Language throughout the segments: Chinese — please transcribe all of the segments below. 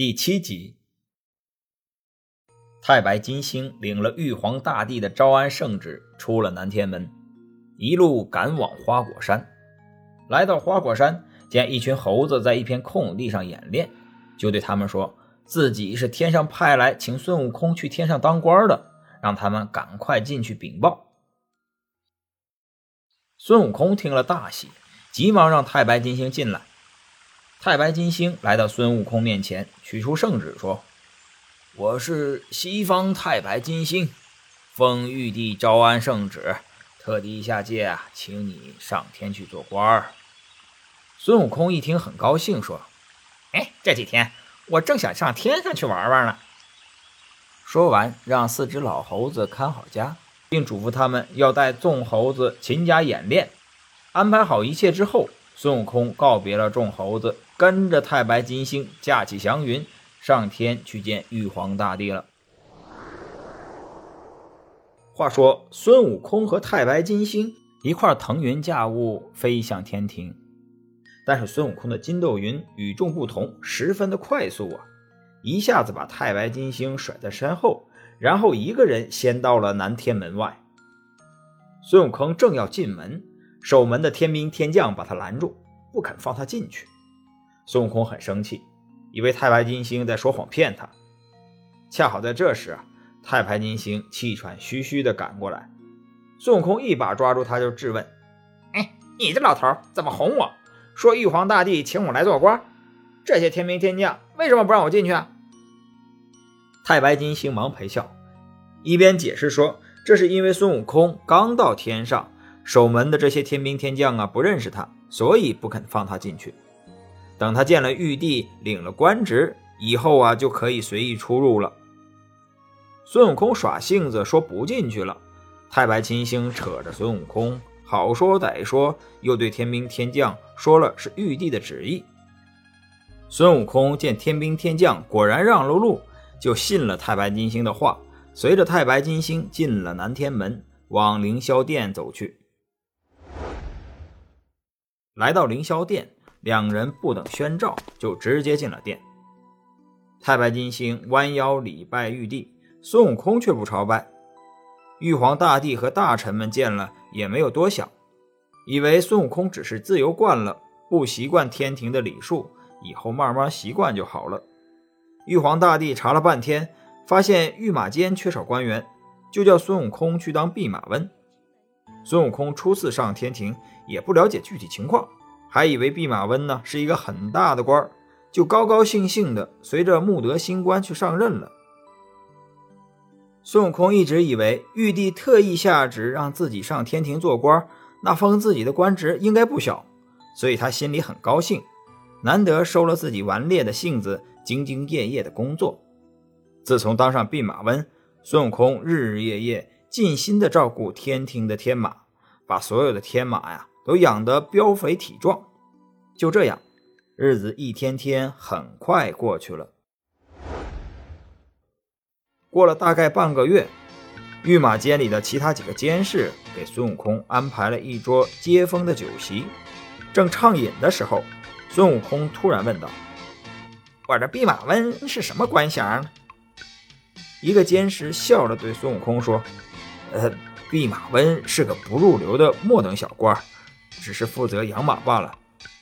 第七集，太白金星领了玉皇大帝的招安圣旨，出了南天门，一路赶往花果山。来到花果山，见一群猴子在一片空地上演练，就对他们说自己是天上派来请孙悟空去天上当官的，让他们赶快进去禀报。孙悟空听了大喜，急忙让太白金星进来。太白金星来到孙悟空面前，取出圣旨说：“我是西方太白金星，奉玉帝招安圣旨，特地下界啊，请你上天去做官儿。”孙悟空一听很高兴，说：“哎，这几天我正想上天上去玩玩呢。”说完，让四只老猴子看好家，并嘱咐他们要带众猴子勤加演练。安排好一切之后，孙悟空告别了众猴子。跟着太白金星驾起祥云上天去见玉皇大帝了。话说孙悟空和太白金星一块腾云驾雾飞向天庭，但是孙悟空的筋斗云与众不同，十分的快速啊！一下子把太白金星甩在身后，然后一个人先到了南天门外。孙悟空正要进门，守门的天兵天将把他拦住，不肯放他进去。孙悟空很生气，以为太白金星在说谎骗他。恰好在这时啊，太白金星气喘吁吁地赶过来，孙悟空一把抓住他，就质问：“哎，你这老头怎么哄我？说玉皇大帝请我来做官，这些天兵天将为什么不让我进去啊？”太白金星忙陪笑，一边解释说：“这是因为孙悟空刚到天上，守门的这些天兵天将啊不认识他，所以不肯放他进去。”等他见了玉帝，领了官职以后啊，就可以随意出入了。孙悟空耍性子说不进去了，太白金星扯着孙悟空，好说歹说，又对天兵天将说了是玉帝的旨意。孙悟空见天兵天将果然让了路，就信了太白金星的话，随着太白金星进了南天门，往凌霄殿走去。来到凌霄殿。两人不等宣召，就直接进了殿。太白金星弯腰礼拜玉帝，孙悟空却不朝拜。玉皇大帝和大臣们见了也没有多想，以为孙悟空只是自由惯了，不习惯天庭的礼数，以后慢慢习惯就好了。玉皇大帝查了半天，发现御马监缺少官员，就叫孙悟空去当弼马温。孙悟空初次上天庭，也不了解具体情况。还以为弼马温呢是一个很大的官儿，就高高兴兴的随着穆德新官去上任了。孙悟空一直以为玉帝特意下旨让自己上天庭做官，那封自己的官职应该不小，所以他心里很高兴，难得收了自己顽劣的性子，兢兢业业的工作。自从当上弼马温，孙悟空日日夜夜尽心的照顾天庭的天马，把所有的天马呀。都养得膘肥体壮，就这样，日子一天天很快过去了。过了大概半个月，御马监里的其他几个监事给孙悟空安排了一桌接风的酒席。正畅饮的时候，孙悟空突然问道：“我这弼马温是什么官衔呢？”一个监事笑着对孙悟空说：“呃，弼马温是个不入流的末等小官。”只是负责养马罢了。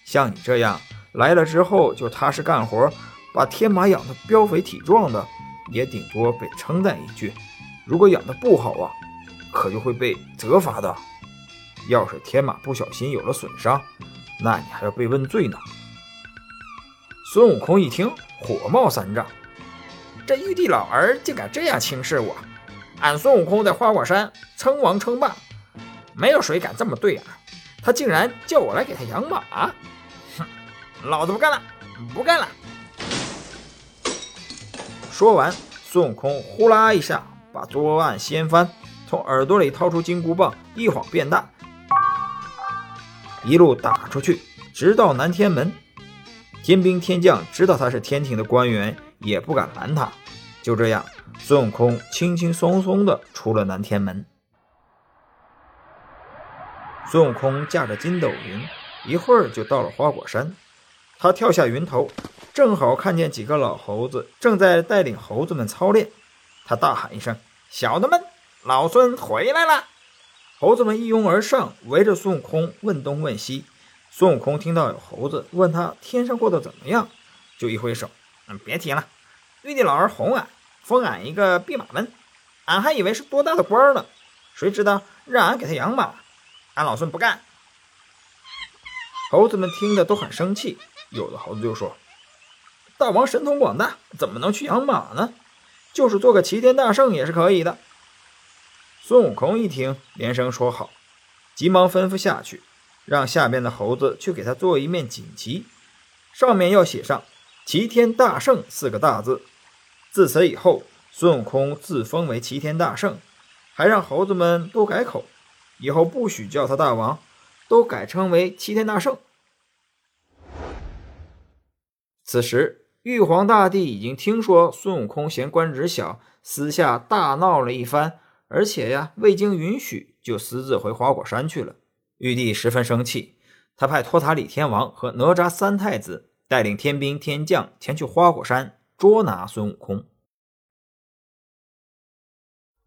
像你这样来了之后就踏实干活，把天马养得膘肥体壮的，也顶多被称赞一句。如果养得不好啊，可就会被责罚的。要是天马不小心有了损伤，那你还要被问罪呢。孙悟空一听，火冒三丈：这玉帝老儿竟敢这样轻视我！俺孙悟空在花果山称王称霸，没有谁敢这么对俺。他竟然叫我来给他养马，哼！老子不干了，不干了！说完，孙悟空呼啦一下把桌案掀翻，从耳朵里掏出金箍棒，一晃变大，一路打出去，直到南天门。天兵天将知道他是天庭的官员，也不敢拦他。就这样，孙悟空轻轻松松地出了南天门。孙悟空驾着筋斗云，一会儿就到了花果山。他跳下云头，正好看见几个老猴子正在带领猴子们操练，他大喊一声：“小的们，老孙回来了！”猴子们一拥而上，围着孙悟空问东问西。孙悟空听到有猴子问他天上过得怎么样，就一挥手：“嗯，别提了，玉帝老儿哄俺，封俺一个弼马温，俺还以为是多大的官呢，谁知道让俺给他养马，俺老孙不干。”猴子们听的都很生气，有的猴子就说。大王神通广大，怎么能去养马呢？就是做个齐天大圣也是可以的。孙悟空一听，连声说好，急忙吩咐下去，让下边的猴子去给他做一面锦旗，上面要写上“齐天大圣”四个大字。自此以后，孙悟空自封为齐天大圣，还让猴子们都改口，以后不许叫他大王，都改称为齐天大圣。此时。玉皇大帝已经听说孙悟空嫌官职小，私下大闹了一番，而且呀，未经允许就私自回花果山去了。玉帝十分生气，他派托塔李天王和哪吒三太子带领天兵天将前去花果山捉拿孙悟空。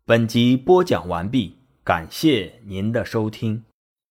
本集播讲完毕，感谢您的收听。